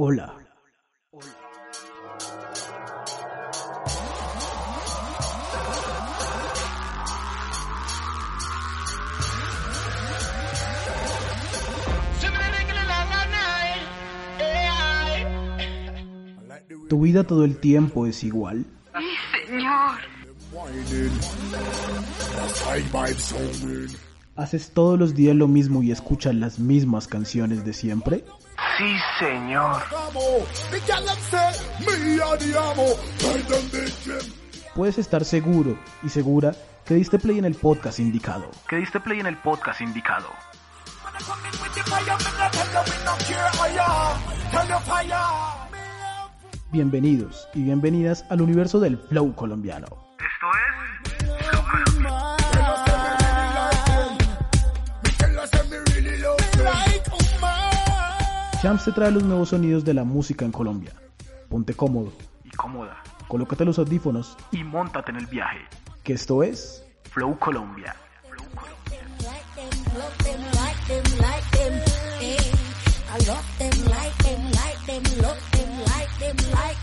Hola. ¿Tu vida todo el tiempo es igual? Señor. ¿Haces todos los días lo mismo y escuchas las mismas canciones de siempre? Sí, señor. Puedes estar seguro y segura que diste play en el podcast indicado. Que diste play en el podcast indicado. Bienvenidos y bienvenidas al universo del flow colombiano. Esto es Champs te trae los nuevos sonidos de la música en Colombia. Ponte cómodo, Y cómoda. colócate los audífonos, Y montate en el viaje. que esto es Flow Colombia.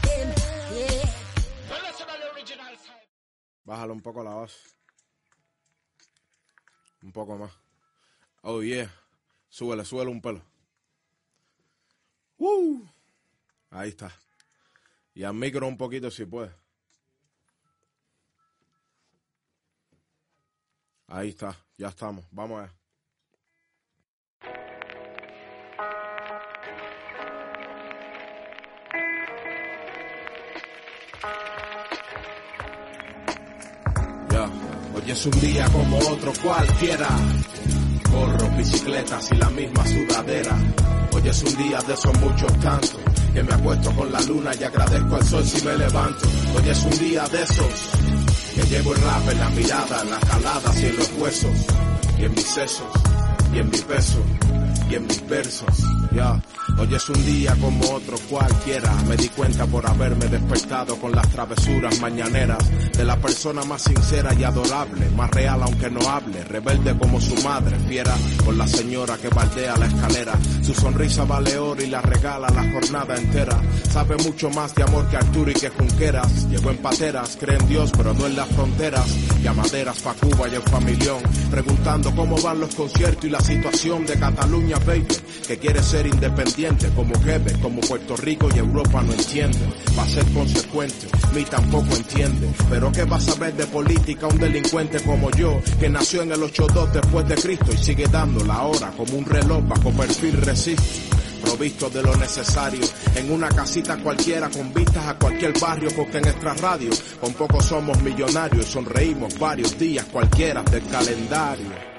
them. Yeah. Bájalo un poco la voz. Un poco más. Oh yeah. Súbele, súbele un pelo. Ahí está. Y al micro un poquito si puede. Ahí está. Ya estamos. Vamos allá. Ya. Hoy es un día como otro cualquiera. Corro, bicicletas y la misma sudadera. Hoy es un día de esos muchos tantos. Que me acuesto con la luna y agradezco al sol si me levanto. Hoy es un día de esos. Que llevo el rap en la mirada, en las caladas y en los huesos. Y en mis sesos. Y en mi peso. Y en mis versos. Hoy es un día como otro cualquiera. Me di cuenta por haberme despertado con las travesuras mañaneras de la persona más sincera y adorable, más real aunque no hable, rebelde como su madre, fiera con la señora que baldea la escalera. Su sonrisa vale oro y la regala la jornada entera. Sabe mucho más de amor que Arturo y que Junqueras. Llegó en pateras, cree en Dios pero no en las fronteras. Llamaderas pa' Cuba y en familión, preguntando cómo van los conciertos y la situación de Cataluña, baby, que quiere ser independiente como Quebec, como Puerto Rico y Europa no entiende. Va a ser consecuente, ni tampoco entiende. Pero ¿qué va a saber de política un delincuente como yo, que nació en el 82 después de Cristo y sigue dando la hora como un reloj bajo perfil resiste? provisto de lo necesario, en una casita cualquiera con vistas a cualquier barrio, porque en nuestra radio con poco somos millonarios y sonreímos varios días cualquiera del calendario.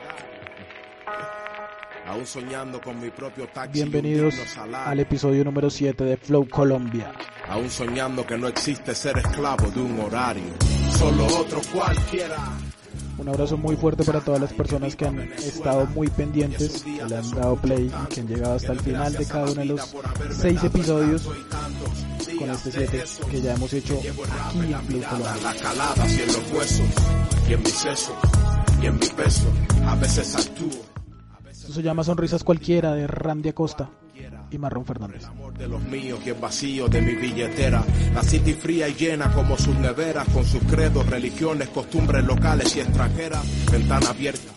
Aún soñando con mi propio taxi. Bienvenidos al episodio número 7 de Flow Colombia. Aún soñando que no existe ser esclavo de un horario. Solo otro cualquiera. Un abrazo muy fuerte para todas las personas que han estado muy pendientes, que le han dado play y que han llegado hasta el final de cada uno de los seis episodios con este 7 que ya hemos hecho aquí en Flow Colombia. La calada y en los huesos. Y en mi seso. Y en mi peso. A veces actúo. Se llama Sonrisas Cualquiera de Randy Acosta y Marrón Fernández. amor de los míos y el vacío de mi billetera. La city fría y llena como sus neveras, con sus credos, religiones, costumbres locales y extranjeras. Ventana abierta.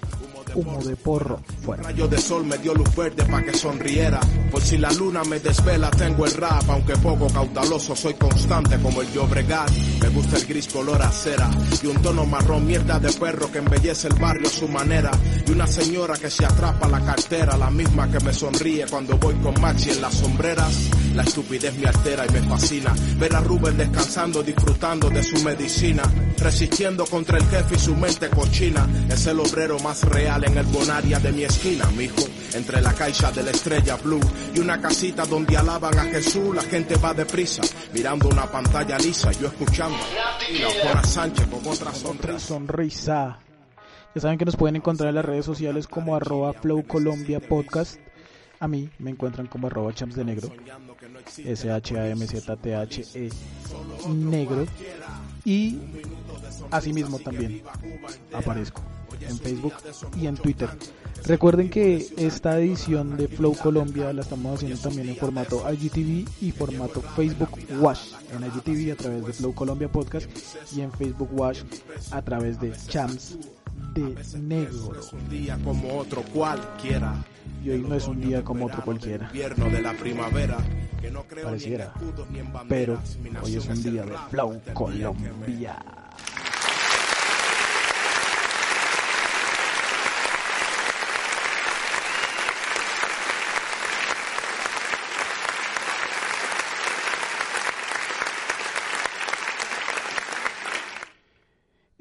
Humo de porro fuera. Rayo de sol me dio luz verde para que sonriera. Por si la luna me desvela, tengo el rap, aunque poco caudaloso, soy constante como el Llobregat. Me gusta el gris color acera y un tono marrón mierda de perro que embellece el barrio a su manera. Y una señora que se atrapa la cartera, la misma que me sonríe cuando voy con Maxi en las sombreras. La estupidez me altera y me fascina. Ver a Rubén descansando, disfrutando de su medicina. Resistiendo contra el jefe y su mente cochina. Es el obrero más real en el bonaria de mi esquina, mijo. Entre la caixa de la estrella blue y una casita donde alaban a Jesús, la gente va deprisa. Mirando una pantalla lisa, yo escuchando. Y la Juana Sánchez con otra sonrisa. Sonrisa. Ya saben que nos pueden encontrar en las redes sociales como arroba Flow Colombia Podcast. A mí me encuentran como arroba champs de negro. S-H-A-M-Z-T-H-E negro. Y asimismo también aparezco en Facebook y en Twitter. Recuerden que esta edición de Flow Colombia la estamos haciendo también en formato IGTV y formato Facebook Watch. En IGTV a través de Flow Colombia Podcast y en Facebook Watch a través de Champs de Negro. Un día como otro cualquiera. Y hoy no es un día como otro cualquiera, de la primavera. Pareciera. Pero hoy es un día de Flow Colombia.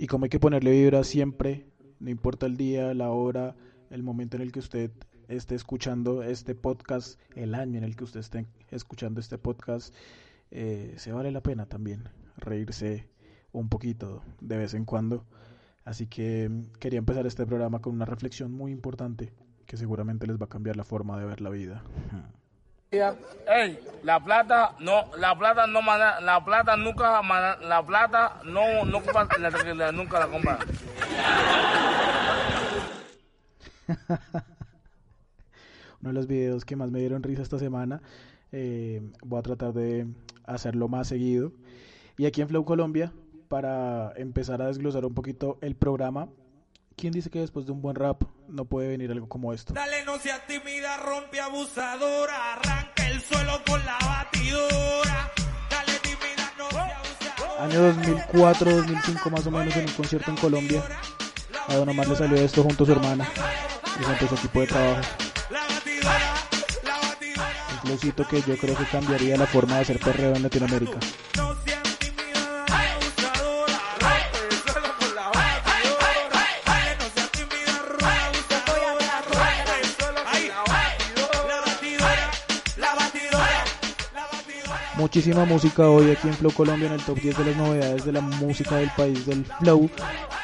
Como hay que ponerle vibra siempre, no importa el día, la hora, el momento en el que usted esté escuchando este podcast, el año en el que usted esté escuchando este podcast, eh, se vale la pena también reírse un poquito de vez en cuando. Así que mm, quería empezar este programa con una reflexión muy importante que seguramente les va a cambiar la forma de ver la vida. Ey, la plata no, la plata no la plata nunca la plata no no la nunca la compra. uno de los videos que más me dieron risa esta semana. Eh, voy a tratar de hacerlo más seguido. Y aquí en Flow Colombia, para empezar a desglosar un poquito el programa, ¿quién dice que después de un buen rap no puede venir algo como esto? Dale, no seas tímida, rompe abusadora. Arranca el suelo con la batidora. Dale, tímida, no abusadora. Año 2004-2005 más o menos en un concierto en Colombia. A Don Omar le salió esto junto a su hermana y junto a su equipo de trabajo. Un flowcito que yo creo que cambiaría la forma de hacer perreo en Latinoamérica. Muchísima música hoy aquí en Flow Colombia en el top 10 de las novedades de la música del país del Flow.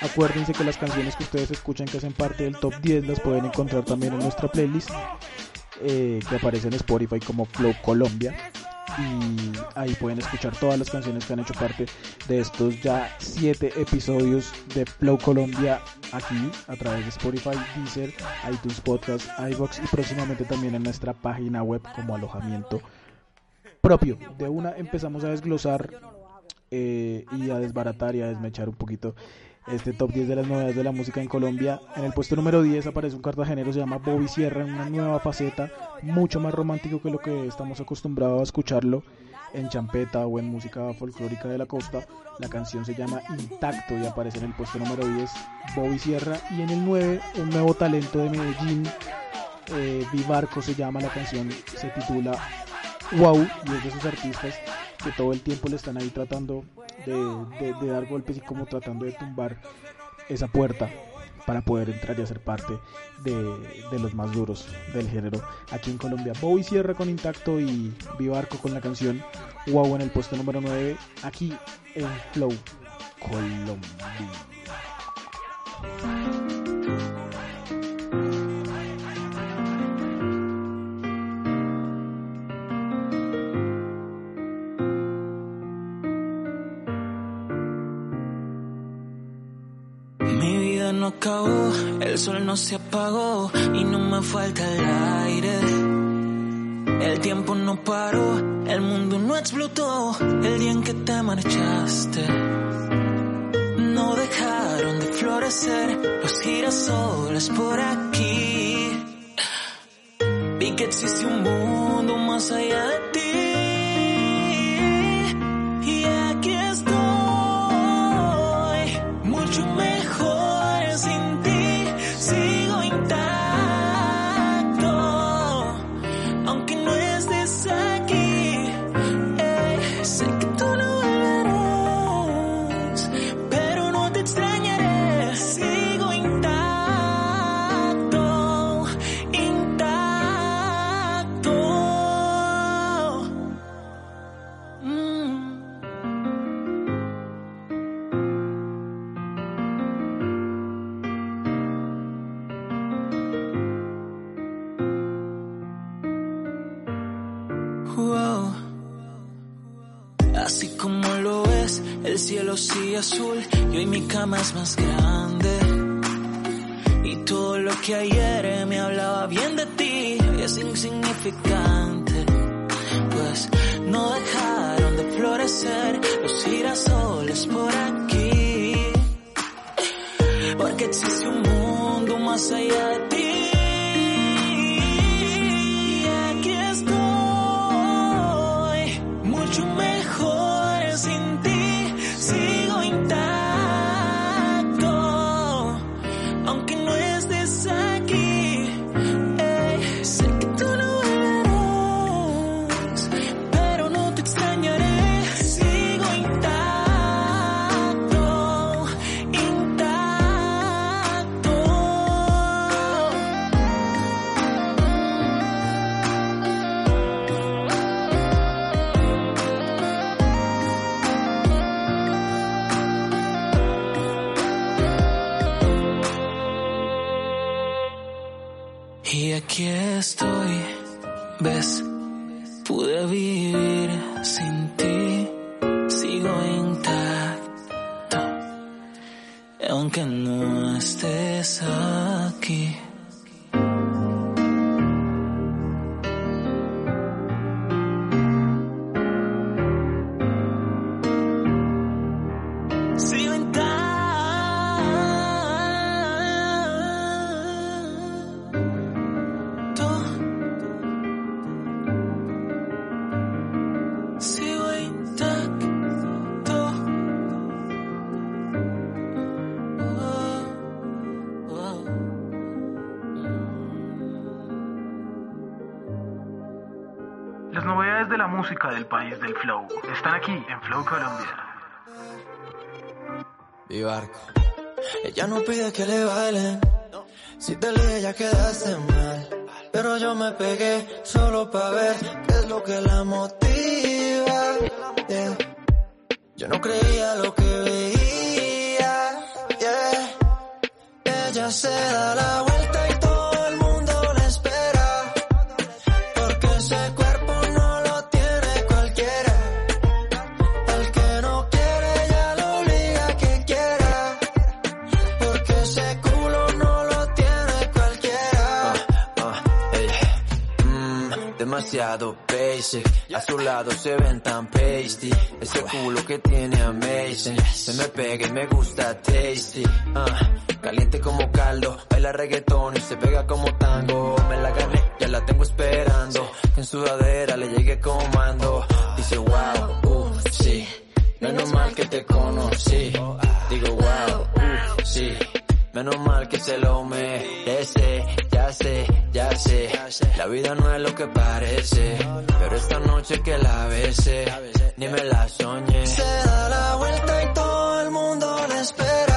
Acuérdense que las canciones que ustedes escuchan que hacen parte del top 10 las pueden encontrar también en nuestra playlist eh, que aparece en Spotify como Flow Colombia. Y ahí pueden escuchar todas las canciones que han hecho parte de estos ya 7 episodios de Flow Colombia aquí a través de Spotify, Deezer, iTunes Podcast, iBox y próximamente también en nuestra página web como alojamiento propio. De una empezamos a desglosar eh, y a desbaratar y a desmechar un poquito este top 10 de las novedades de la música en Colombia. En el puesto número 10 aparece un cartagenero, se llama Bobby Sierra, en una nueva faceta, mucho más romántico que lo que estamos acostumbrados a escucharlo en champeta o en música folclórica de la costa. La canción se llama Intacto y aparece en el puesto número 10 Bobby Sierra. Y en el 9 un nuevo talento de Medellín, eh, Vivarco se llama la canción, se titula Wow y es de esos artistas que todo el tiempo le están ahí tratando de, dar golpes y como tratando de tumbar esa puerta para poder entrar y hacer parte de, de los más duros del género aquí en Colombia. Bowie cierra con Intacto y Vivarco con la canción Wow en el puesto número 9 aquí en Flow Colombia. No el sol no se apagó y no me falta el aire. El tiempo no paró, el mundo no explotó el día en que te marchaste. No dejaron de florecer los girasoles por aquí. Vi que existe un mundo más allá de ti. Es más grande. Y todo lo que ayer me hablaba bien de ti es insignificante. Pues no dejaron de florecer los girasoles por aquí. Porque existe un del país del flow están aquí en Flow Colombia. Ella no pide que le bailen. Si te lié ya quedaste mal. Pero yo me pegué solo pa' ver qué es lo que la motiva. Yeah. Yo no creía lo que veía. Yeah. Ella se da la vuelta demasiado basic. A su lado se ven tan pasty. Ese culo que tiene amazing. Se me pega y me gusta tasty. Ah, caliente como caldo. Baila reggaetón y se pega como tango. Me la gané, ya la tengo esperando. Que en sudadera le llegue comando. Dice wow, uh, sí. Menos mal que te conocí. Digo wow, uh, sí. Menos mal que se lo merece, sé, ya sé. La vida no es lo que parece, pero esta noche que la besé, ni me la soñé. Se da la vuelta y todo el mundo la espera,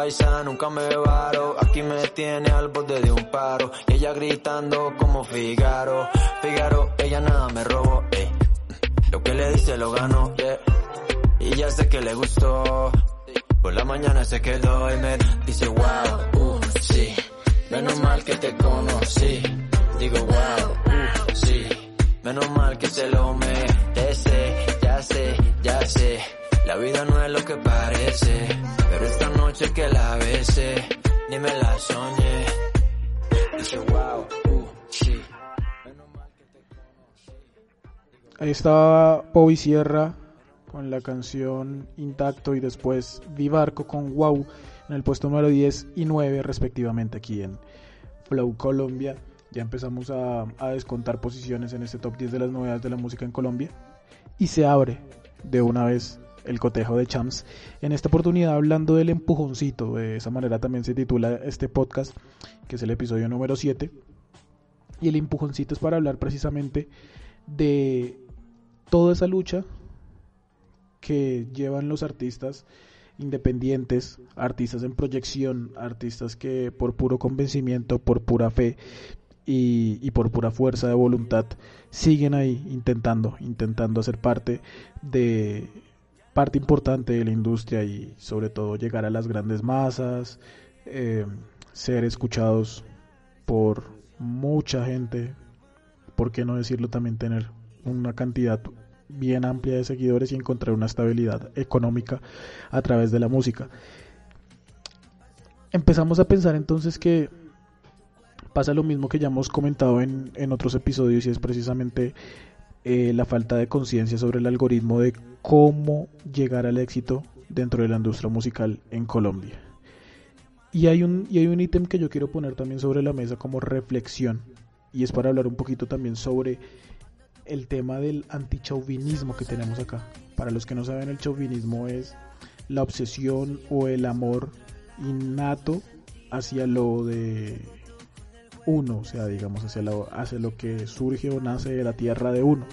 paisa nunca me varo. Aquí me tiene al borde de un paro. Y ella gritando como Figaro. Figaro, ella nada me robó. ey. Lo que le dice lo ganó, yeah. Y ya sé que le gustó. Por la mañana se quedó y me dice wow, uh, sí. Menos mal que te conocí. Digo wow, uh, sí. Menos mal que se lo merece. Ya sé, ya sé. La vida no es lo que parece. Pero esta noche que la besé, ni me la soñé. Dice wow, uh, sí. Ahí estaba Bobby Sierra con la canción Intacto y después Vivarco con Wow en el puesto número 10 y 9 respectivamente aquí en Flow Colombia. Ya empezamos a, a descontar posiciones en este top 10 de las novedades de la música en Colombia y se abre de una vez el cotejo de Champs. En esta oportunidad hablando del empujoncito, de esa manera también se titula este podcast, que es el episodio número 7. Y el empujoncito es para hablar precisamente de toda esa lucha que llevan los artistas independientes, artistas en proyección, artistas que por puro convencimiento, por pura fe, y, y por pura fuerza de voluntad siguen ahí intentando, intentando hacer parte de parte importante de la industria y sobre todo llegar a las grandes masas, eh, ser escuchados por mucha gente, por qué no decirlo también tener una cantidad bien amplia de seguidores y encontrar una estabilidad económica a través de la música. Empezamos a pensar entonces que pasa lo mismo que ya hemos comentado en, en otros episodios y es precisamente eh, la falta de conciencia sobre el algoritmo de cómo llegar al éxito dentro de la industria musical en Colombia. Y hay un, y hay un ítem que yo quiero poner también sobre la mesa como reflexión y es para hablar un poquito también sobre el tema del antichauvinismo que tenemos acá. Para los que no saben, el chauvinismo es la obsesión o el amor innato hacia lo de uno, o sea, digamos, hacia lo, hacia lo que surge o nace de la tierra de uno.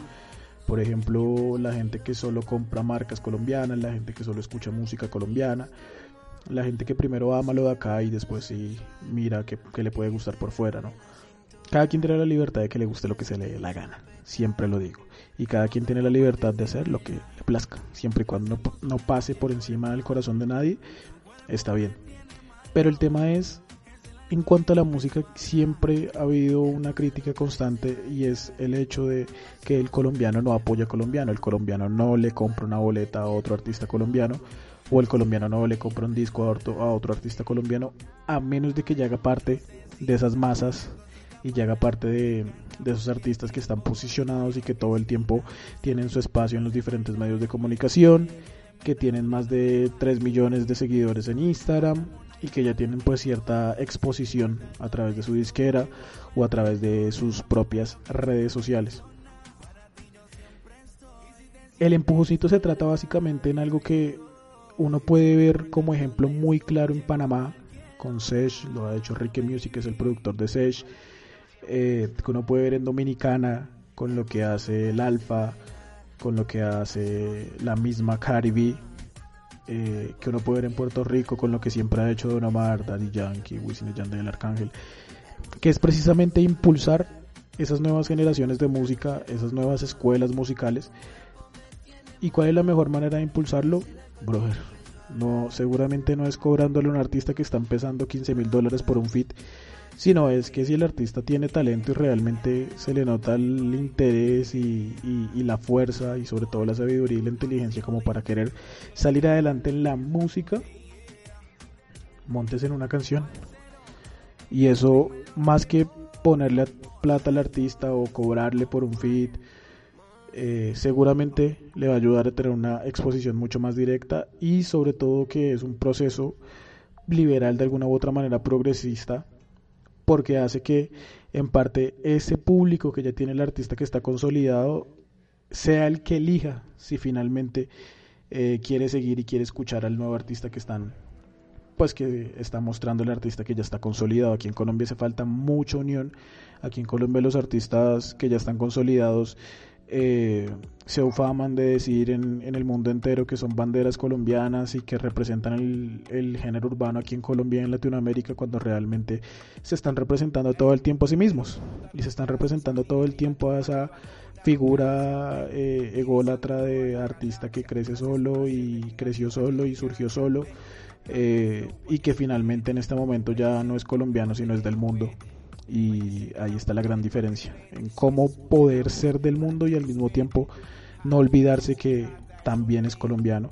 Por ejemplo, la gente que solo compra marcas colombianas, la gente que solo escucha música colombiana, la gente que primero ama lo de acá y después sí mira que, que le puede gustar por fuera, ¿no? Cada quien tiene la libertad de que le guste lo que se le dé la gana, siempre lo digo. Y cada quien tiene la libertad de hacer lo que le plazca, siempre y cuando no, no pase por encima del corazón de nadie, está bien. Pero el tema es, en cuanto a la música, siempre ha habido una crítica constante y es el hecho de que el colombiano no apoya a colombiano, el colombiano no le compra una boleta a otro artista colombiano o el colombiano no le compra un disco a otro, a otro artista colombiano a menos de que ya haga parte de esas masas y ya haga parte de, de, esos artistas que están posicionados y que todo el tiempo tienen su espacio en los diferentes medios de comunicación, que tienen más de 3 millones de seguidores en Instagram y que ya tienen pues cierta exposición a través de su disquera o a través de sus propias redes sociales. El empujoncito se trata básicamente en algo que uno puede ver como ejemplo muy claro en Panamá con Sesh, lo ha hecho Ricky Music, es el productor de Sesh, eh, uno puede ver en Dominicana con lo que hace el Alfa, con lo que hace la misma Caribe, eh, que uno puede ver en Puerto Rico con lo que siempre ha hecho Don Omar, Daddy Yankee, Wisin Yandel, el Arcángel, que es precisamente impulsar esas nuevas generaciones de música, esas nuevas escuelas musicales. ¿Y cuál es la mejor manera de impulsarlo? Brother, no, seguramente no es cobrándole a un artista que está empezando 15 mil dólares por un fit, sino es que si el artista tiene talento y realmente se le nota el interés y, la fuerza y sobre todo la sabiduría y la inteligencia como para querer salir adelante en la música, montes en una canción. Y eso, más que ponerle plata al artista o cobrarle por un feed, eh, seguramente le va a ayudar a tener una exposición mucho más directa y sobre todo que es un proceso liberal de alguna u otra manera progresista porque hace que en parte ese público que ya tiene el artista que está consolidado sea el que elija si finalmente eh, quiere seguir y quiere escuchar al nuevo artista que están pues que está mostrando el artista que ya está consolidado. Aquí en Colombia hace falta mucha unión. Aquí en Colombia los artistas que ya están consolidados eh, se ufaman de decir en, en, el mundo entero que son banderas colombianas y que representan el, el, género urbano aquí en Colombia y en Latinoamérica cuando realmente se están representando todo el tiempo a sí mismos. Y se están representando todo el tiempo a esa figura eh, ególatra de artista que crece solo y creció solo y surgió solo eh, y que finalmente en este momento ya no es colombiano sino es del mundo y ahí está la gran diferencia en cómo poder ser del mundo y al mismo tiempo no olvidarse que también es colombiano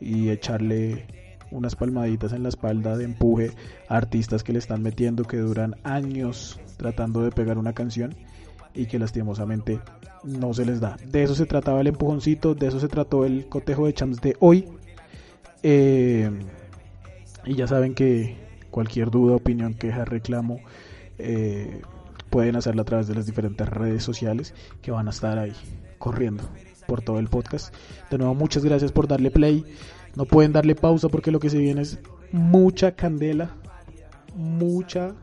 y echarle unas palmaditas en la espalda de empuje a artistas que le están metiendo que duran años tratando de pegar una canción y que lastimosamente no se les da. De eso se trataba el empujoncito, de eso se trató el cotejo de champs de hoy. Eh, y ya saben que cualquier duda, opinión, queja, reclamo, eh, pueden hacerlo a través de las diferentes redes sociales que van a estar ahí corriendo por todo el podcast. De nuevo, muchas gracias por darle play. No pueden darle pausa porque lo que se viene es mucha candela, mucha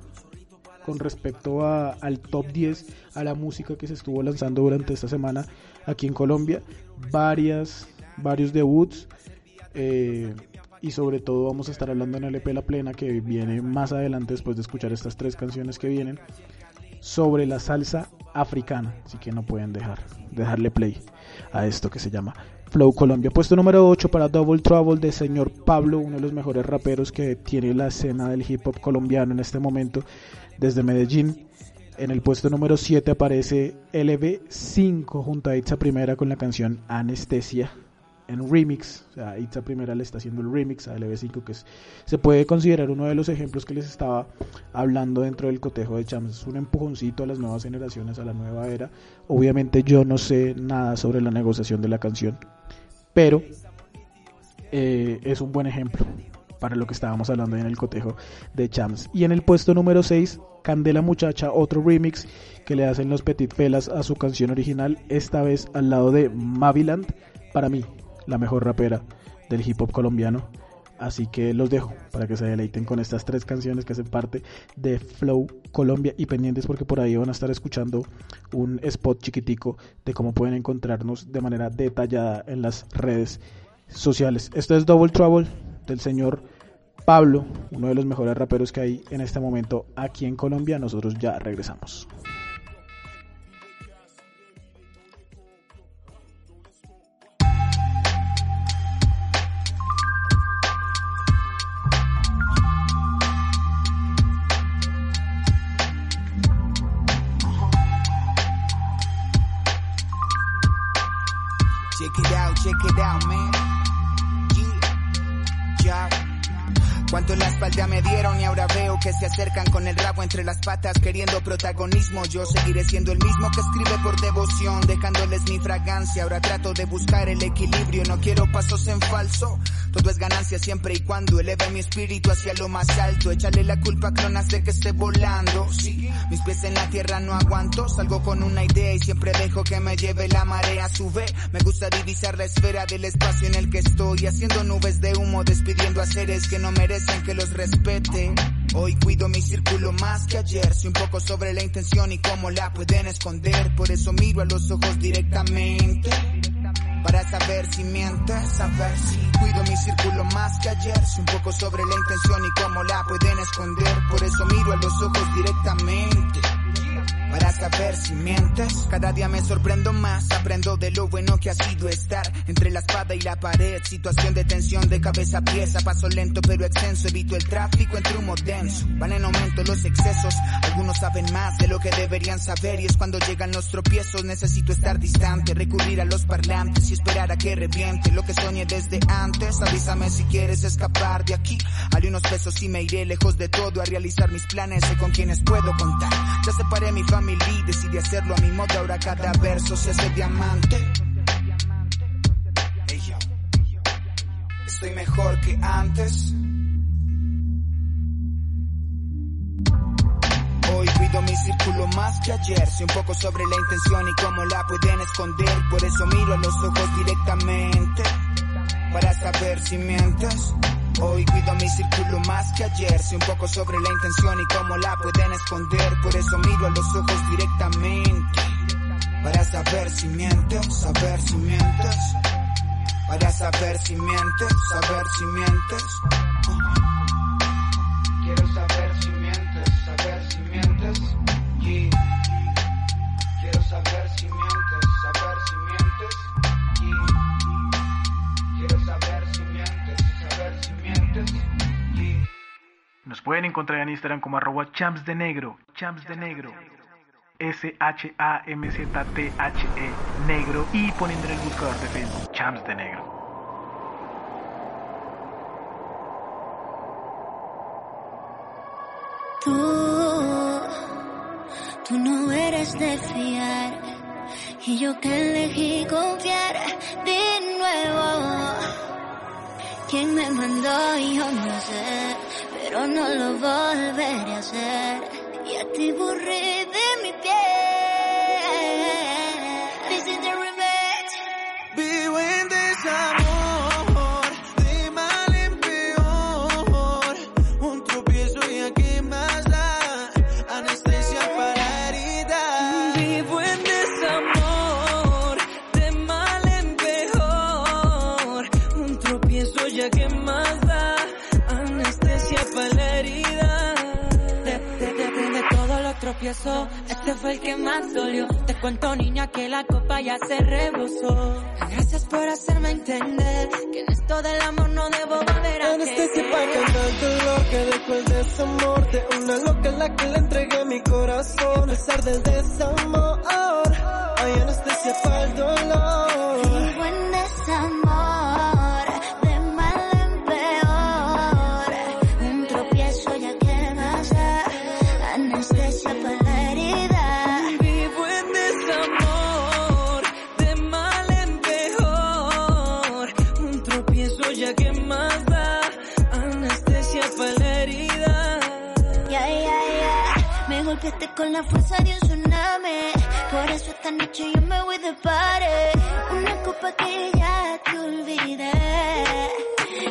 con respecto a, al top 10, a la música que se estuvo lanzando durante esta semana aquí en Colombia. Varias, varios debuts. Eh, y sobre todo vamos a estar hablando en el EP La Plena que viene más adelante después de escuchar estas tres canciones que vienen sobre la salsa africana. Así que no pueden dejar de darle play a esto que se llama Flow Colombia. Puesto número 8 para Double Trouble de señor Pablo, uno de los mejores raperos que tiene la escena del hip hop colombiano en este momento desde Medellín. En el puesto número 7 aparece LB5 junto a Itza Primera con la canción Anestesia en remix. O sea, Itza Primera le está haciendo el remix a LB5 que es- se puede considerar uno de los ejemplos que les estaba hablando dentro del cotejo de Chams. Es un empujoncito a las nuevas generaciones, a la nueva era. Obviamente yo no sé nada sobre la negociación de la canción, pero eh, es un buen ejemplo para lo que estábamos hablando en el cotejo de Chams. Y en el puesto número 6, Candela Muchacha, otro remix que le hacen los Petit Felas a su canción original, esta vez al lado de Maviland, para mí, la mejor rapera del hip hop colombiano. Así que los dejo para que se deleiten con estas tres canciones que hacen parte de Flow Colombia y pendientes porque por ahí van a estar escuchando un spot chiquitico de cómo pueden encontrarnos de manera detallada en las redes sociales. Esto es Double Trouble del señor Pablo, uno de los mejores raperos que hay en este momento aquí en Colombia. Nosotros ya regresamos. Down, man. Cuánto la espalda me dieron y ahora veo que se acercan con el rabo entre las patas queriendo protagonismo. Yo seguiré siendo el mismo que escribe por devoción, dejándoles mi fragancia. Ahora trato de buscar el equilibrio, no quiero pasos en falso. Todo es ganancia siempre y cuando eleve mi espíritu hacia lo más alto. Échale la culpa a clonas de que esté volando. Sí, mis pies en la tierra no aguanto. Salgo con una idea y siempre dejo que me lleve la marea. Sube, me gusta divisar la esfera del espacio en el que estoy. Haciendo nubes de humo, despidiendo a seres que no merecen que los respete. Hoy cuido mi círculo más que ayer. Sé un poco sobre la intención y cómo la pueden esconder. Por eso miro a los ojos directamente. Para saber si mientes, saber si cuido mi círculo más que ayer. Sé un poco sobre la intención y cómo la pueden esconder. Por eso miro a los ojos directamente. Para saber si mientes, cada día me sorprendo más. Aprendo de lo bueno que ha sido estar entre la espada y la pared. Situación de tensión de cabeza a pieza, paso lento pero extenso. Evito el tráfico entre humo denso. Van en aumento los excesos. Algunos saben más de lo que deberían saber. Y es cuando llegan los tropiezos. Necesito estar distante, recurrir a los parlantes y esperar a que reviente lo que soñé desde antes. Avísame si quieres escapar de aquí. Haré unos pesos y me iré lejos de todo a realizar mis planes. Sé con quienes puedo contar. Ya separé mi familia decidí hacerlo a mi modo. Ahora cada verso se hace diamante. Estoy mejor que antes. Hoy cuido mi círculo más que ayer. Sé un poco sobre la intención y cómo la pueden esconder. Por eso miro a los ojos directamente. Para saber si mientes. Hoy cuido mi círculo más que ayer. Sé un poco sobre la intención y cómo la pueden esconder. Por eso miro a los ojos directamente. Para saber si mientes, saber si mientes. Para saber si mientes, saber si mientes. Quiero saber pueden encontrar en Instagram como arroba champs de negro, champs de negro. S-H-A-M-Z-T-H-E negro y poniendo en el buscador de Facebook champs de negro. Tú, tú no eres de fiar. Y yo que elegí confiar de nuevo. ¿Quién me mandó? Yo no sé, pero no lo volveré a hacer. Y a ti borré de mi piel. Los tropiezos, el que más dolió. Te cuento, niña, que la copa ya se rebosó. Gracias por hacerme entender que en esto del amor no debo volver a Anestesia para el dolor que dejó el desamor de una loca a la que le entregué mi corazón. A pesar del desamor, hay anestesia para el dolor. Golpeaste con la fuerza de un tsunami. Por eso esta noche yo me voy de party. Una copa que ya te olvidé.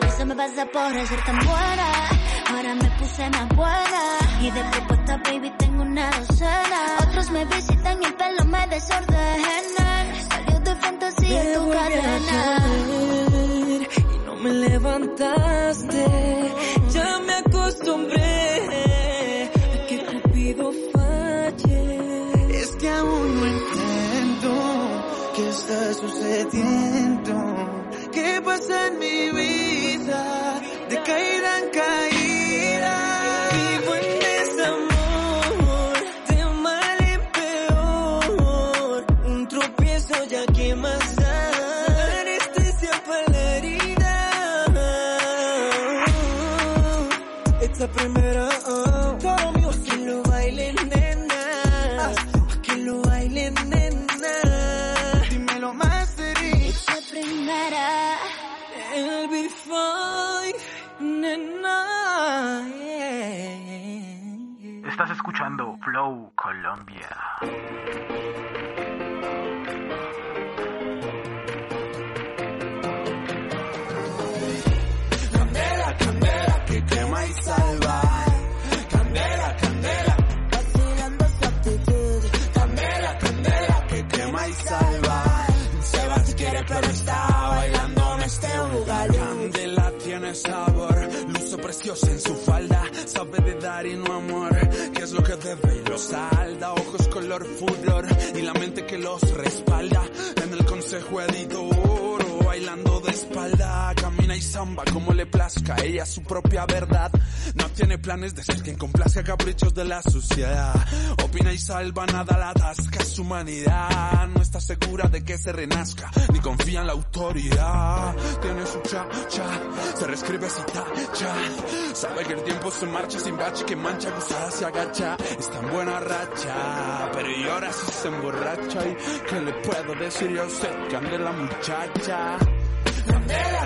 Eso me pasa por ser tan buena. Ahora me puse más buena. Y de propuesta, baby, tengo una docena. Otros me visitan y el pelo me desordenan. Salió de fantasía Te tu cadena. caer y no me levantaste. Ya me acostumbré está sucediendo. ¿Qué pasa en mi vida? De caída en caída. Vivo en desamor, de mal en peor. Un tropiezo ya que más da. Anestesia para la herida. Esta primera, Flow Colombia. Candela, candela, que quema y salva. Candela, candela, Vacilando su actitud. candela, candela, que quema y salva. Se va si quiere, pero está bailando en este lugar. Candela tiene sabor, luce preciosa en su falda. Sabe de dar y no amor, lo que debe y lo salda. Ojos color furor y la mente que los respalda. En el consejo editor. Camina y zamba como le plazca, ella su propia verdad. No tiene planes de ser quien complazca caprichos de la sociedad. Opina y salva, nada la atasca. Su humanidad no está segura de que se renazca, ni confía en la autoridad. Tiene su cha, cha, se reescribe si tacha. Sabe que el tiempo se marcha sin bache, que mancha, gustada se agacha. Está en buena racha, pero y ahora sí se emborracha. ¿Y qué le puedo decir yo muchacha? Candela, Que quema y salva.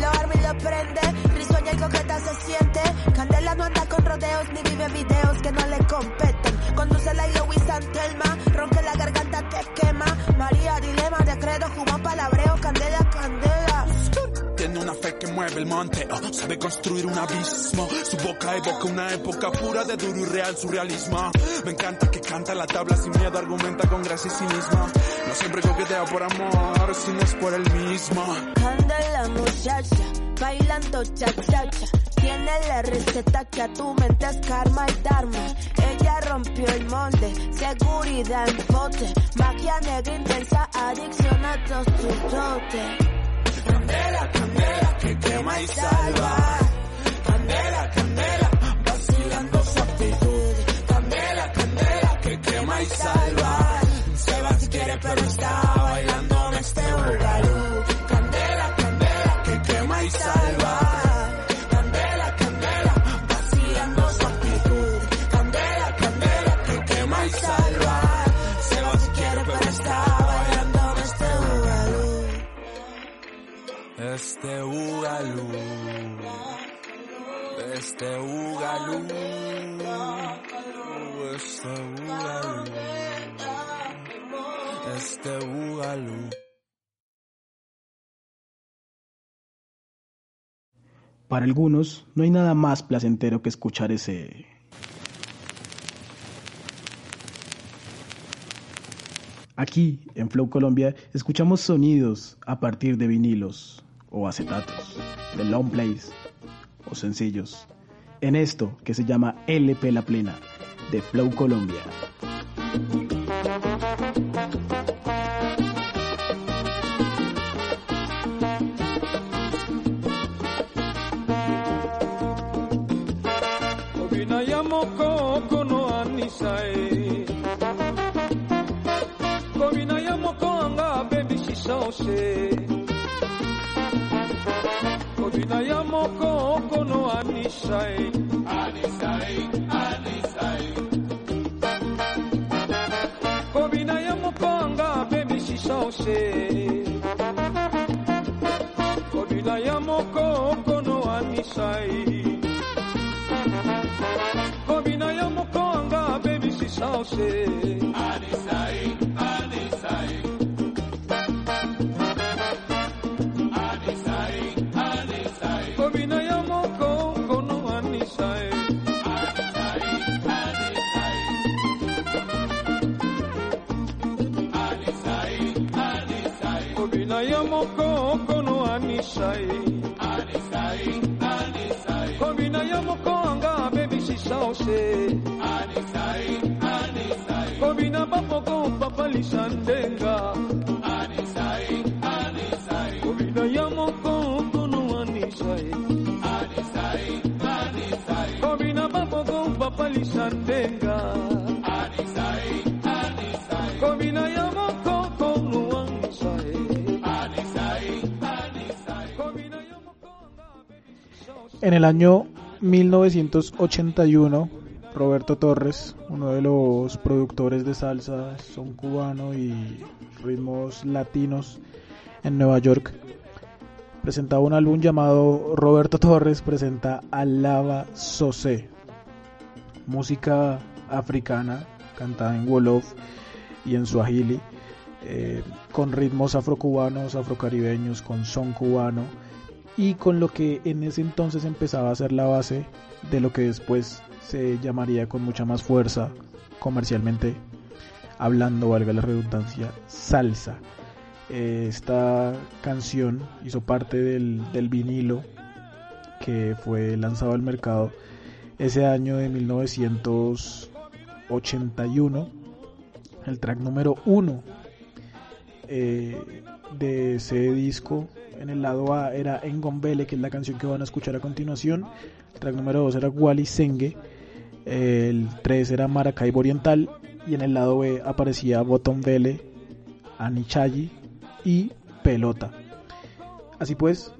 Lo arma y lo prende, risueña y coqueta se siente. Candela no anda con rodeos ni vive videos que no le competen. Conduce la hilo Santelma, Que mueve el monte, oh, sabe construir un abismo. Su boca evoca una época pura de duro y real surrealismo. Me encanta que canta la tabla sin miedo, argumenta con gracia y cinismo. No siempre coquetea por amor, sino es por el mismo. Candela muchacha, bailando. Tiene la receta que a tu mente es karma y dharma. Ella rompió el molde, seguridad en pote. Magia negra intensa, adicción a todos tus dotes. Candela, candela, que quema y salva. Para algunos, no hay nada más placentero que escuchar ese... Aquí, en Flow Colombia, escuchamos sonidos a partir de vinilos o acetatos, de long plays o sencillos, en esto que se llama LP La Plena, de Flow Colombia. moshe kwa jina ya mokooko no anishai anishai anishai kwa jina ya mokanga bemishisha oshe kwa jina ya mokooko no anishai kwa jina ya mokanga bemishisha oshe anishai anisai anisai anisai. Komina ya mukonga baby she saushe anisai anisai. Komina bapoko papali sandenga anisai anisai. Komina ya mukonga no anisai. Anisai anisai. Komina bapoko papali sandenga En el año 1981, Roberto Torres, uno de los productores de salsa, son cubano y ritmos latinos en Nueva York, presentaba un álbum llamado Roberto Torres presenta Alaba Sosé, música africana cantada en Wolof y en Swahili, eh, con ritmos afrocubanos, afrocaribeños, con son cubano y con lo que en ese entonces empezaba a ser la base de lo que después se llamaría con mucha más fuerza comercialmente hablando, valga la redundancia, salsa. Esta canción hizo parte del, del vinilo que fue lanzado al mercado ese año de 1981, el track número uno eh, de ese disco en el lado A era Engombele, que es la canción que van a escuchar a continuación. El track número 2 era Wally Senge. El 3 era Maracaibo Oriental. Y en el lado B aparecía Bottom Vele, Anichayi y Pelota. Así pues,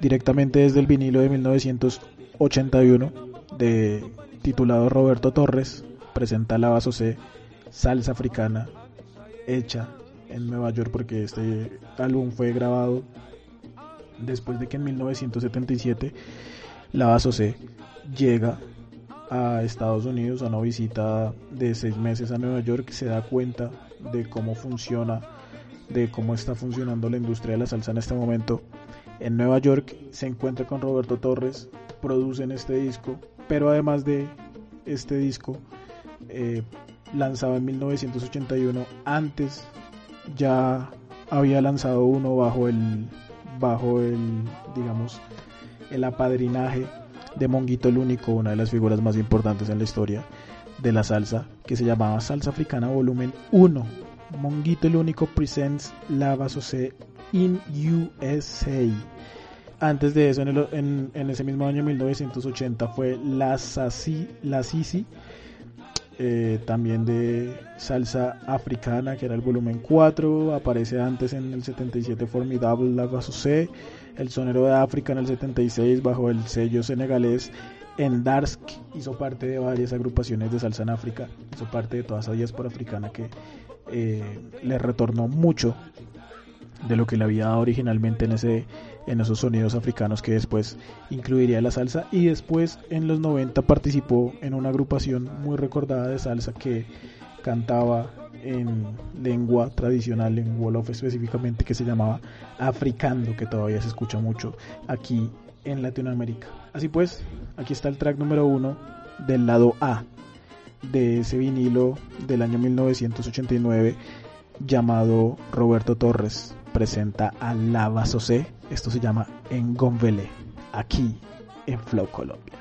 directamente desde el vinilo de 1981, de, titulado Roberto Torres, presenta la Vaso C, salsa africana, hecha en Nueva York, porque este álbum fue grabado después de que en 1977 la Vaso C llega a Estados Unidos a una visita de seis meses a Nueva York, se da cuenta de cómo funciona, de cómo está funcionando la industria de la salsa en este momento. En Nueva York se encuentra con Roberto Torres, producen este disco, pero además de este disco, eh, lanzado en 1981, antes ya había lanzado uno bajo el bajo el digamos el apadrinaje de Monguito el Único, una de las figuras más importantes en la historia de la salsa, que se llamaba Salsa Africana Volumen 1. Monguito el Único presents La Vasose in USA. Antes de eso, en- en ese mismo año 1980 fue La Sasi, La Sisi, eh, también de salsa africana, que era el volumen 4. Aparece antes en el 77 Formidable La Vasose, El Sonero de África en el 76 bajo el sello senegalés Endarsk. Hizo parte de varias agrupaciones de salsa en África, hizo parte de toda esa diáspora africana que eh, le retornó mucho de lo que le había dado originalmente en ese en esos sonidos africanos que después incluiría la salsa y después en los 90 participó en una agrupación muy recordada de salsa que cantaba en lengua tradicional, en Wolof específicamente, que se llamaba Africando, que todavía se escucha mucho aquí en Latinoamérica. Así pues, aquí está el track número uno del lado A de ese vinilo del año 1989 llamado Roberto Torres presenta a Lava Sosé. Esto se llama Engonvele, aquí en Flow Colombia.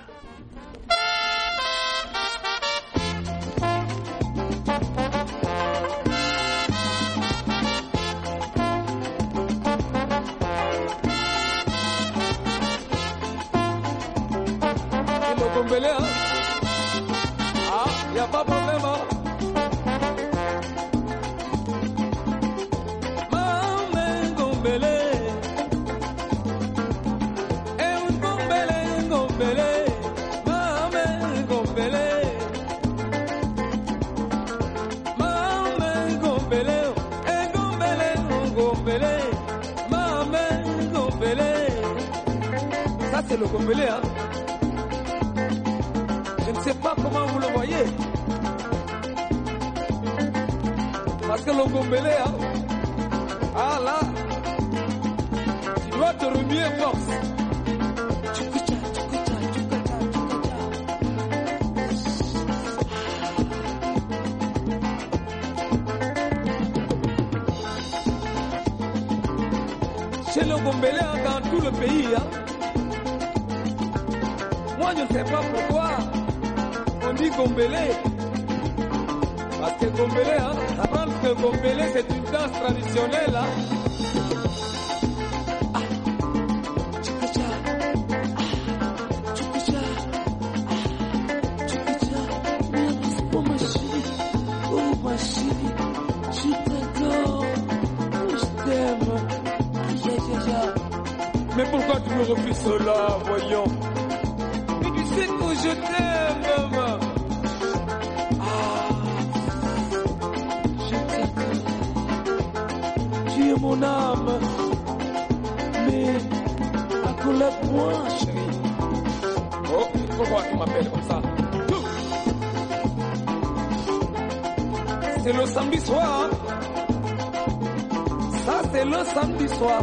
Accolade-moi, chérie. Oh, pourquoi tu m'appelles comme ça. C'est le samedi soir. Ça, c'est le samedi soir.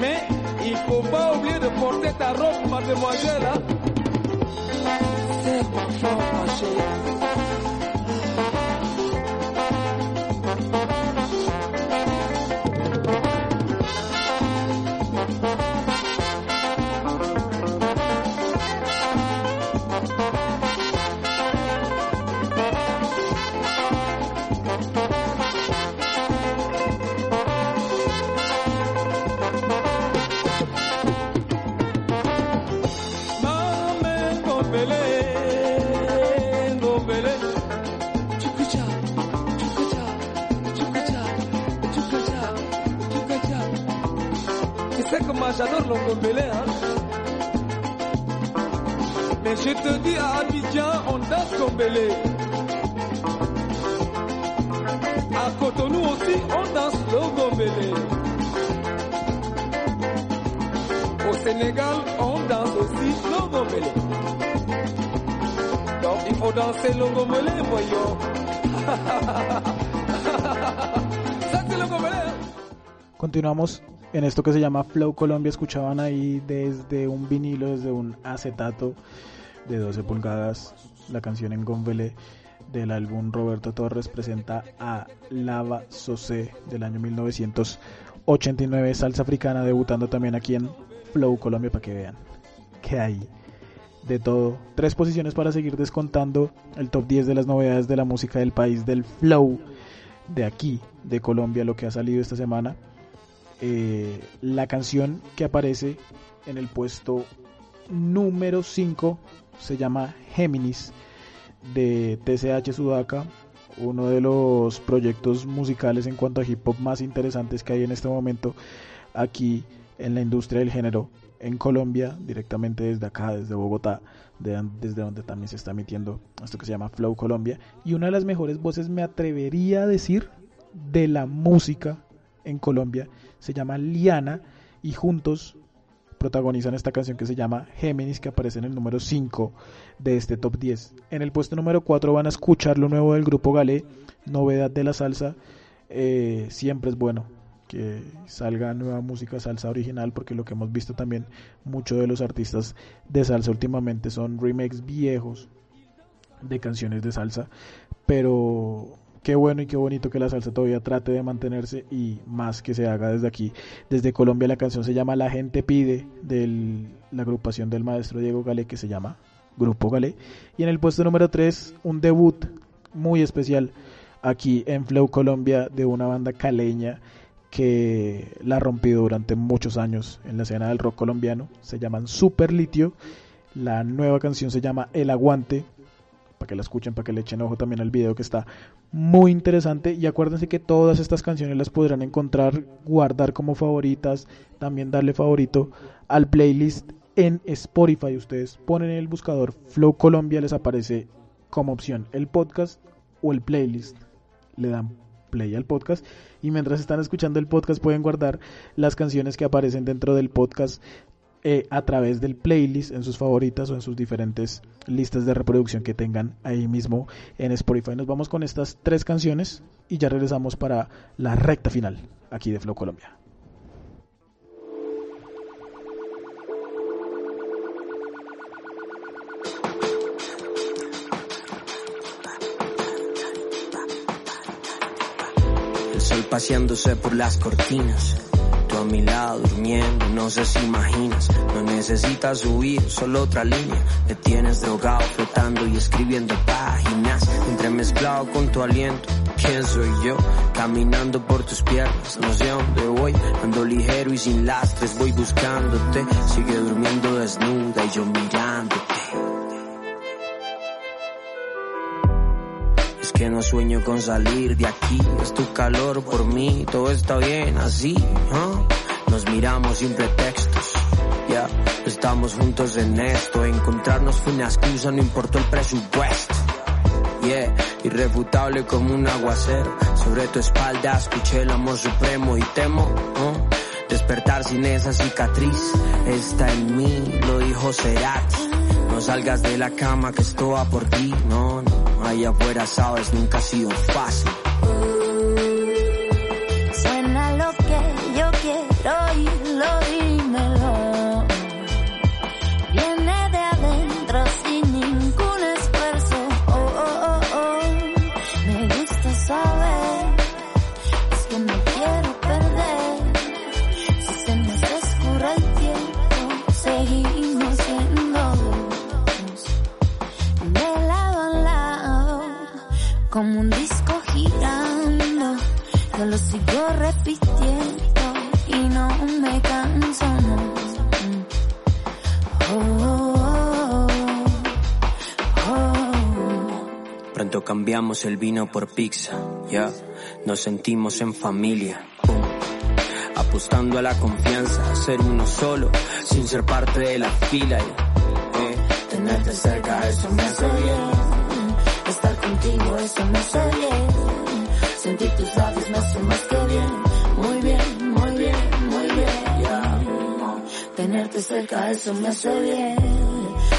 Mais il faut pas oublier de porter ta robe, mademoiselle. Hein? C'est ma femme, ma chérie. Hein. Continuamos en esto que se llama Flow Colombia. Escuchaban ahí desde un vinilo, desde un acetato de 12 pulgadas, la canción en Gonvele del álbum Roberto Torres presenta a Lava Sosé del año 1989, salsa africana, debutando también aquí en Flow Colombia para que vean que hay de todo. Tres posiciones para seguir descontando el top 10 de las novedades de la música del país del Flow de aquí, de Colombia, lo que ha salido esta semana. Eh, la canción que aparece en el puesto número 5 se llama Géminis de TCH Sudaka, uno de los proyectos musicales en cuanto a hip hop más interesantes que hay en este momento aquí en la industria del género en Colombia, directamente desde acá, desde Bogotá, de- desde donde también se está emitiendo esto que se llama Flow Colombia. Y una de las mejores voces, me atrevería a decir, de la música en Colombia, se llama Liana y juntos protagonizan esta canción que se llama Géminis que aparece en el número 5 de este top 10. En el puesto número 4 van a escuchar lo nuevo del grupo Galé, Novedad de la Salsa, eh, siempre es bueno que salga nueva música salsa original porque lo que hemos visto también muchos de los artistas de salsa últimamente son remakes viejos de canciones de salsa. Pero qué bueno y qué bonito que la salsa todavía trate de mantenerse y más que se haga desde aquí. Desde Colombia la canción se llama La gente pide de la agrupación del maestro Diego Galé que se llama Grupo Galé. Y en el puesto número 3 un debut muy especial aquí en Flow Colombia de una banda caleña que la ha rompido durante muchos años en la escena del rock colombiano. Se llaman Super Litio. La nueva canción se llama El Aguante. Para que la escuchen, para que le echen ojo también al video que está muy interesante. Y acuérdense que todas estas canciones las podrán encontrar, guardar como favoritas, también darle favorito al playlist en Spotify. Ustedes ponen en el buscador Flow Colombia, les aparece como opción el podcast o el playlist. Le dan play al podcast y mientras están escuchando el podcast pueden guardar las canciones que aparecen dentro del podcast eh, a través del playlist en sus favoritas o en sus diferentes listas de reproducción que tengan ahí mismo en Spotify. Nos vamos con estas tres canciones y ya regresamos para la recta final aquí de Flow Colombia. Paseándose por las cortinas. Tú a mi lado durmiendo, no sé si imaginas. No necesitas huir, solo otra línea. Me tienes drogado, flotando y escribiendo páginas. Entremezclado con tu aliento. ¿Quién soy yo? Caminando por tus piernas, no sé a dónde voy. Ando ligero y sin lastres, voy buscándote. Sigue durmiendo desnuda y yo mirándote. Que no sueño con salir de aquí, es tu calor por mí, todo está bien así, ¿ah? Nos miramos sin pretextos, ya, estamos juntos en esto, encontrarnos fue una excusa, no importó el presupuesto. Yeah, irrefutable como un aguacero, sobre tu espalda escuché el amor supremo y temo, ¿ah? Despertar sin esa cicatriz, está en mí, lo dijo Cerati. No salgas de la cama que esto va por ti, no, no. Allá afuera sabes, nunca ha sido fácil. Cambiamos el vino por pizza, ya. Nos sentimos en familia. Apostando a la confianza, a ser uno solo, sin ser parte de la fila. eh, tenerte cerca, eso me hace bien. Estar contigo, eso me hace bien. Sentir tus labios me hace más que bien. Muy bien, muy bien, muy bien. Ya. Tenerte cerca, eso me hace bien.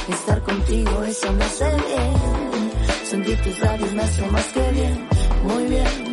Estar contigo, eso me hace bien. Sentir tus labios me hace más que bien. Muy bien, muy bien,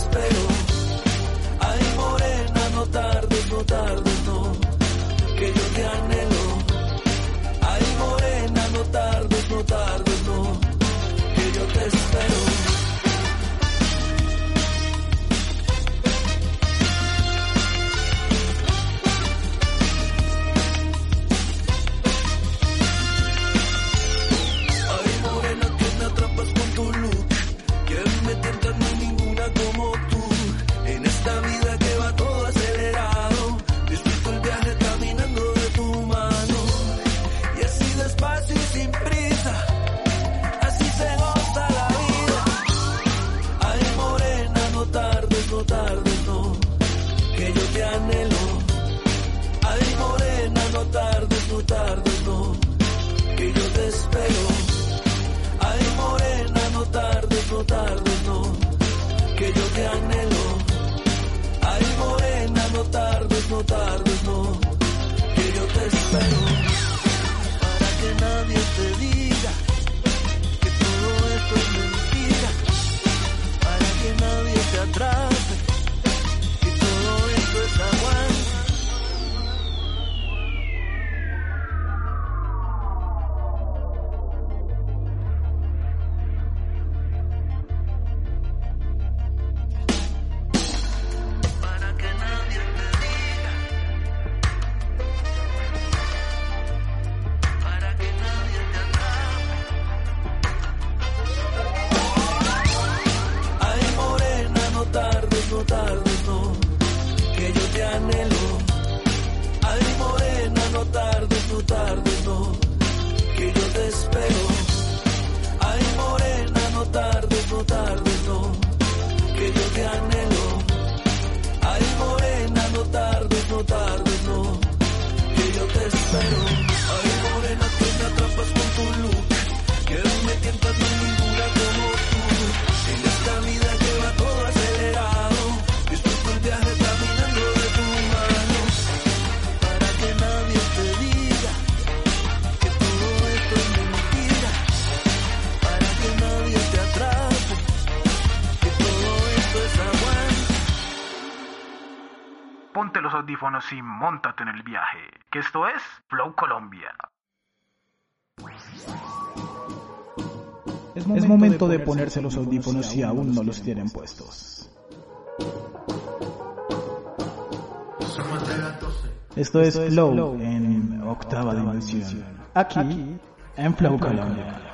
espero audífonos y montate en el viaje, que esto es Flow Colombia. Es momento, de, ponerse los audífonos si aún no los tienen puestos. Esto es Flow en octava dimensión. Aquí, en Flow Colombia.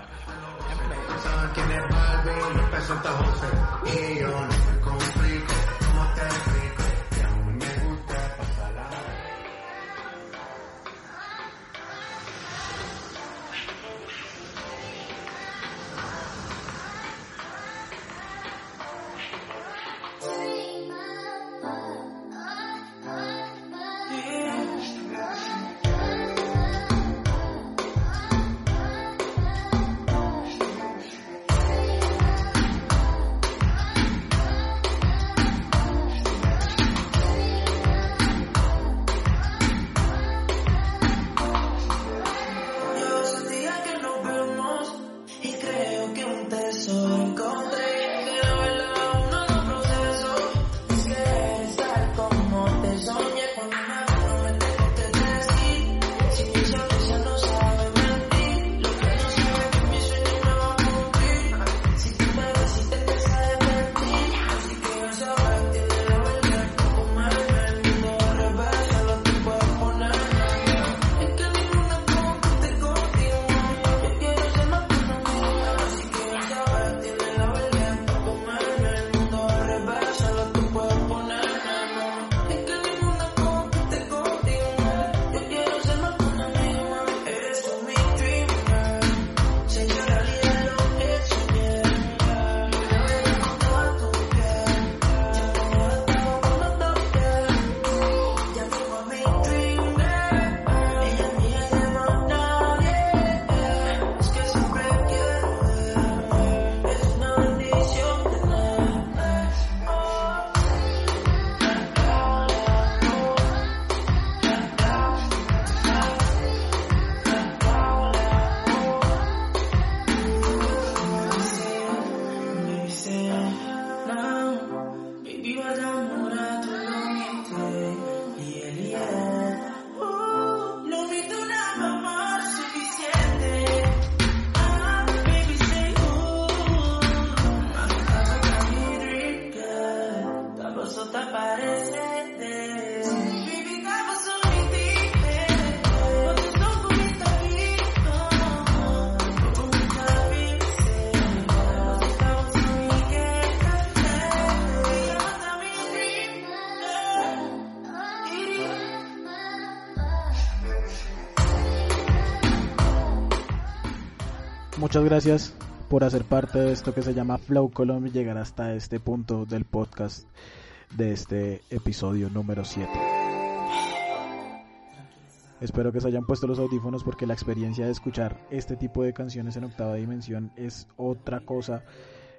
Gracias por hacer parte de esto que se llama Flow Colombia y llegar hasta este punto del podcast de este episodio número 7. Espero que se hayan puesto los audífonos porque la experiencia de escuchar este tipo de canciones en octava dimensión es otra cosa.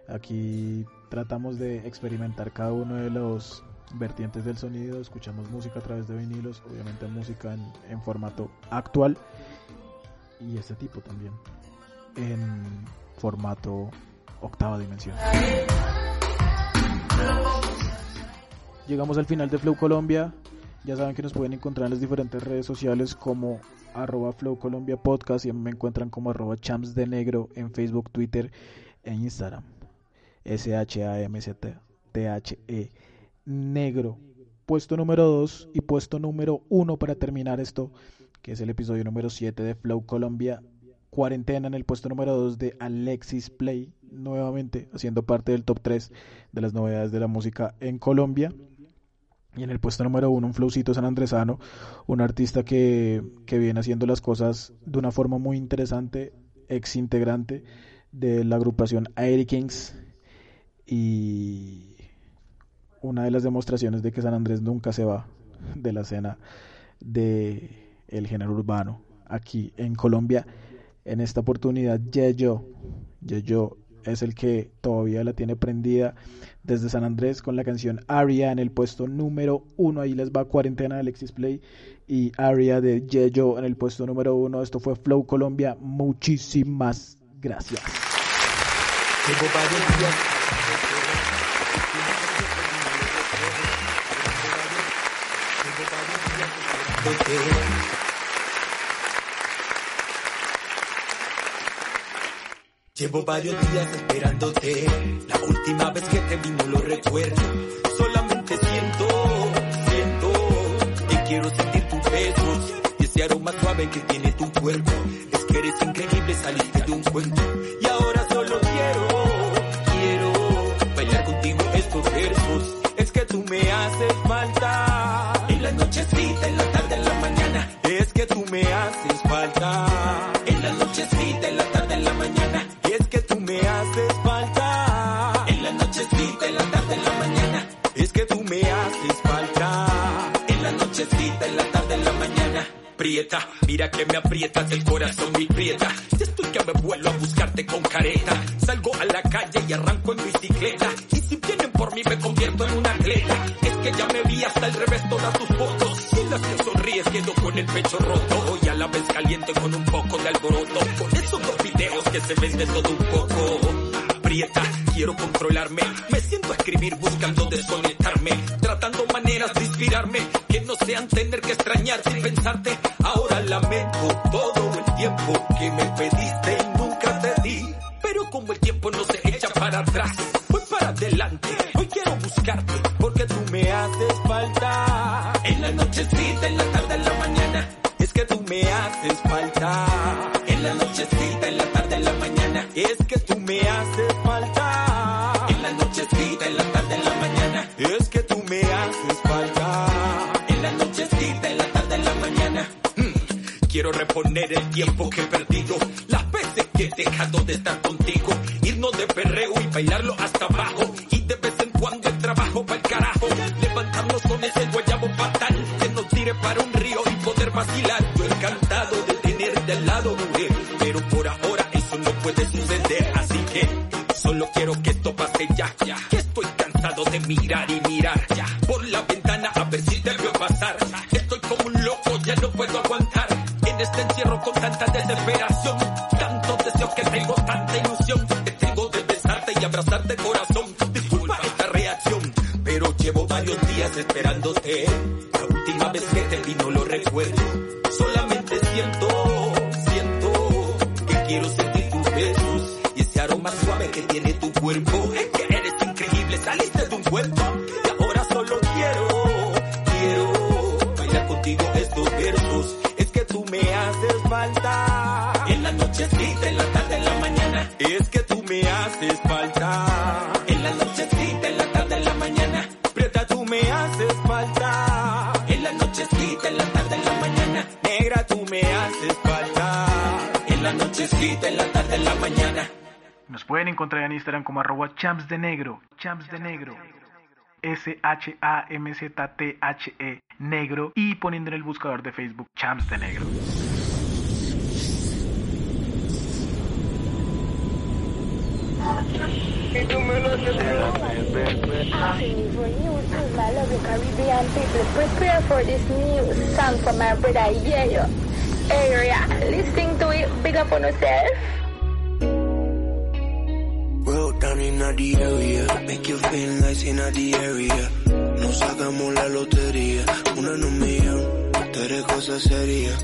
Aquí tratamos de experimentar cada uno de los vertientes del sonido, escuchamos música a través de vinilos, obviamente música en, en formato actual y este tipo también en formato octava dimensión. Llegamos al final de Flow Colombia. Ya saben que nos pueden encontrar en las diferentes redes sociales como arroba Flow Colombia Podcast y me encuentran como arroba Champs en Facebook, Twitter e Instagram. S-H-A-M-S-T-H-E Negro. Puesto número 2 y puesto número 1 para terminar esto, que es el episodio número 7 de Flow Colombia. Cuarentena en el puesto número 2 de Alexis Play, nuevamente haciendo parte del top 3 de las novedades de la música en Colombia. Y en el puesto número uno, un flowcito San Andresano, un artista que, que viene haciendo las cosas de una forma muy interesante, ex integrante de la agrupación Air Kings. Y una de las demostraciones de que San Andrés nunca se va de la escena de el género urbano aquí en Colombia. En esta oportunidad, Yeyo, Yeyo es el que todavía la tiene prendida desde San Andrés con la canción Aria en el puesto número uno. Ahí les va cuarentena de Alexis Play y Aria de Yeyo en el puesto número uno. Esto fue Flow Colombia. Muchísimas gracias. Llevo varios días esperándote. La última vez que te vi no lo recuerdo. Solamente siento, siento que quiero sentir tus besos y ese aroma suave que tiene tu cuerpo. Es que eres increíble, saliste de un cuento. Y ahora ven de un ilusión. Que tengo de besarte y abrazarte corazón. Disculpa esta reacción, pero llevo varios días esperándote. Arroba champs de negro, champs de negro. S-H-A-M-Z-T-H-E negro y poniendo en el buscador de Facebook champs de negro. Area. Listen to it, big up on yourself. Roll down in the area, make you feel nice in the area. Nos sacamos la lotería, una un millón, tú eres cosa seria.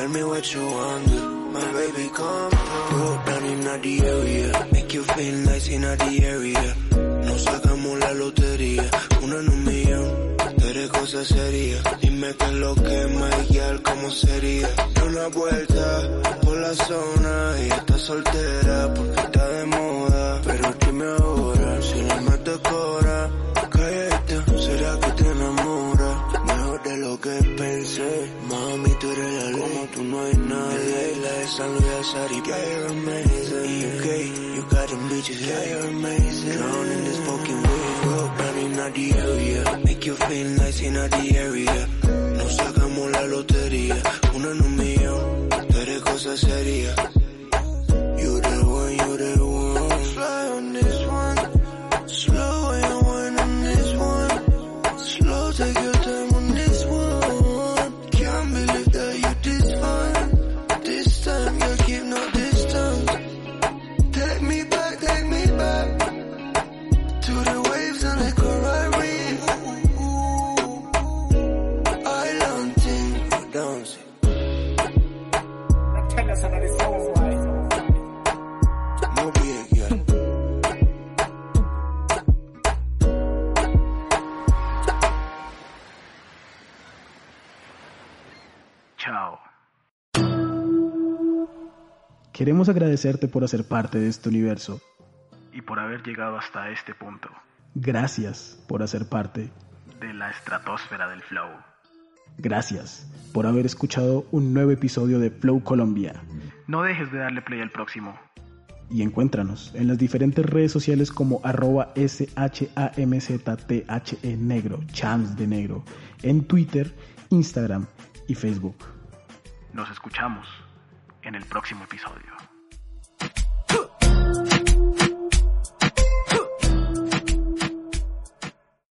Tell me what you want to. My baby come through. Down in the area. Make you feel nice in the area. Nos sacamos la lotería. Una en un millón. Tú eres cosa seria. Dime qué es lo que guiar, cómo sería. Da una vuelta por la zona. Y está soltera porque está de moda. Pero dime ahora Yeah, you're amazing. UK, you got them bitches. Yeah, you're amazing. Drown in this fucking wave. Roll down in the area. Make you feel nice in the area. Nos sacamos la lotería. Una un millón. Tú eres cosa seria. Queremos agradecerte por hacer parte de este universo. Y por haber llegado hasta este punto Gracias por hacer parte. de la estratosfera del flow. Gracias por haber escuchado un nuevo episodio de Flow Colombia. No dejes de darle play al próximo. Y encuéntranos en las diferentes redes sociales como arroba SHAMZTHE negro, chams de negro, en Twitter, Instagram y Facebook. Nos escuchamos en el próximo episodio.